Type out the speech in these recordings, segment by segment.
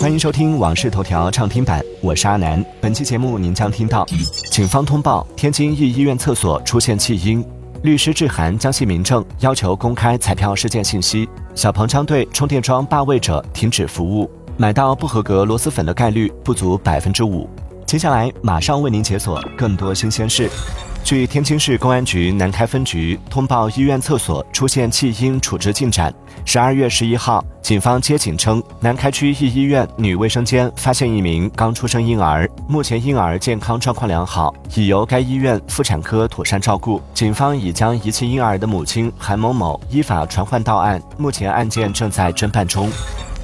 欢迎收听《往事头条》畅听版，我是阿南。本期节目您将听到：警方通报天津一医院厕所出现弃婴，律师致函江西民政要求公开彩票事件信息；小鹏将对充电桩霸位者停止服务，买到不合格螺蛳粉的概率不足百分之五。接下来马上为您解锁更多新鲜事。据天津市公安局南开分局通报，医院厕所出现弃婴处置进展。十二月十一号，警方接警称，南开区一医院女卫生间发现一名刚出生婴儿，目前婴儿健康状况良好，已由该医院妇产科妥善照顾。警方已将遗弃婴儿的母亲韩某某依法传唤到案，目前案件正在侦办中。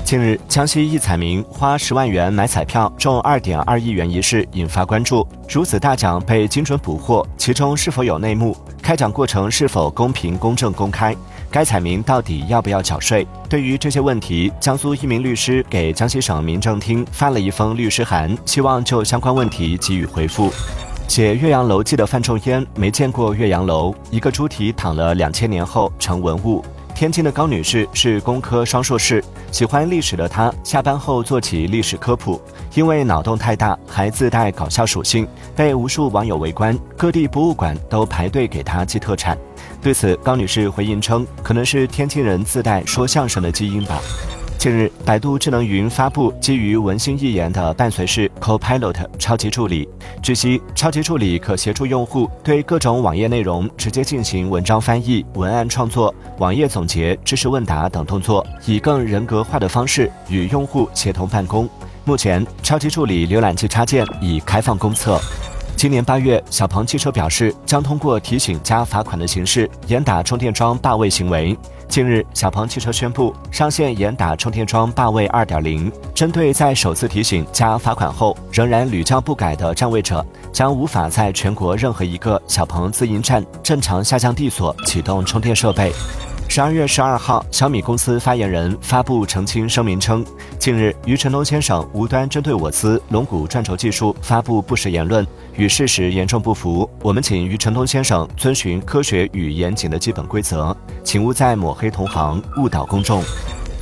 近日，江西一彩民花十万元买彩票中二点二亿元一事引发关注。如此大奖被精准捕获，其中是否有内幕？开奖过程是否公平、公正、公开？该彩民到底要不要缴税？对于这些问题，江苏一名律师给江西省民政厅发了一封律师函，希望就相关问题给予回复。写《岳阳楼记》的范仲淹没见过岳阳楼，一个猪蹄躺了两千年后成文物。天津的高女士是工科双硕士，喜欢历史的她下班后做起历史科普，因为脑洞太大，还自带搞笑属性，被无数网友围观，各地博物馆都排队给她寄特产。对此，高女士回应称，可能是天津人自带说相声的基因吧。近日，百度智能云发布基于文心一言的伴随式 Copilot 超级助理。据悉，超级助理可协助用户对各种网页内容直接进行文章翻译、文案创作、网页总结、知识问答等动作，以更人格化的方式与用户协同办公。目前，超级助理浏览器插件已开放公测。今年八月，小鹏汽车表示将通过提醒加罚款的形式严打充电桩霸位行为。近日，小鹏汽车宣布上线严打充电桩霸位二点零，针对在首次提醒加罚款后仍然屡教不改的占位者，将无法在全国任何一个小鹏自营站正常下降地锁启动充电设备。十二月十二号，小米公司发言人发布澄清声明称，近日余承东先生无端针对我司龙骨转轴技术发布不实言论，与事实严重不符。我们请余承东先生遵循科学与严谨的基本规则，请勿再抹黑同行，误导公众。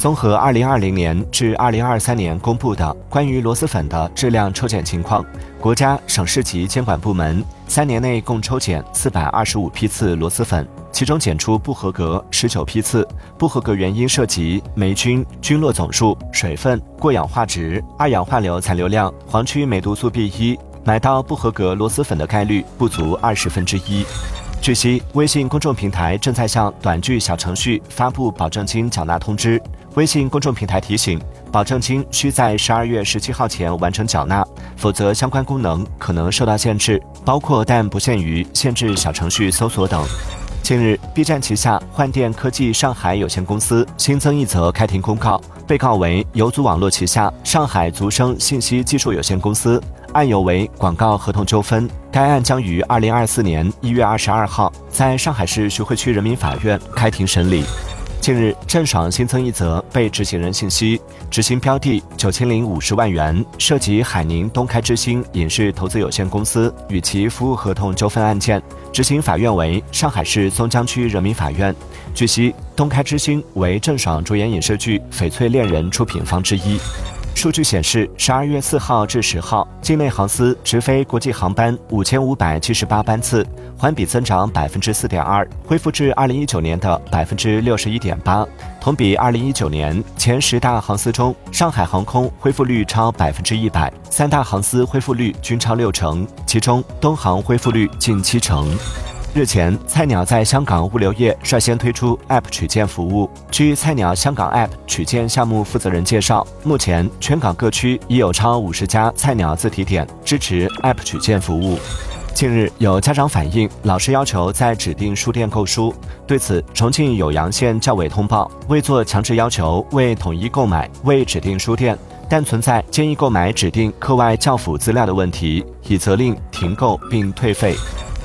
综合二零二零年至二零二三年公布的关于螺蛳粉的质量抽检情况，国家、省市级监管部门三年内共抽检四百二十五批次螺蛳粉。其中检出不合格十九批次，不合格原因涉及霉菌、菌落总数、水分、过氧化值、二氧化硫残留量、黄曲霉毒素 B 一，买到不合格螺蛳粉的概率不足二十分之一。据悉，微信公众平台正在向短剧小程序发布保证金缴纳通知。微信公众平台提醒，保证金需在十二月十七号前完成缴纳，否则相关功能可能受到限制，包括但不限于限制小程序搜索等。近日，B 站旗下幻电科技上海有限公司新增一则开庭公告，被告为游族网络旗下上海族生信息技术有限公司，案由为广告合同纠纷。该案将于二零二四年一月二十二号在上海市徐汇区人民法院开庭审理。近日，郑爽新增一则被执行人信息，执行标的九千零五十万元，涉及海宁东开之星影视投资有限公司与其服务合同纠纷案件，执行法院为上海市松江区人民法院。据悉，东开之星为郑爽主演影视剧《翡翠恋人》出品方之一。数据显示，十二月四号至十号，境内航司直飞国际航班五千五百七十八班次，环比增长百分之四点二，恢复至二零一九年的百分之六十一点八。同比二零一九年前十大航司中，上海航空恢复率超百分之一百，三大航司恢复率均超六成，其中东航恢复率近七成。日前，菜鸟在香港物流业率先推出 App 取件服务。据菜鸟香港 App 取件项目负责人介绍，目前全港各区已有超五十家菜鸟自提点支持 App 取件服务。近日，有家长反映，老师要求在指定书店购书。对此，重庆酉阳县教委通报，未做强制要求，未统一购买，未指定书店，但存在建议购买指定课外教辅资料的问题，已责令停购并退费。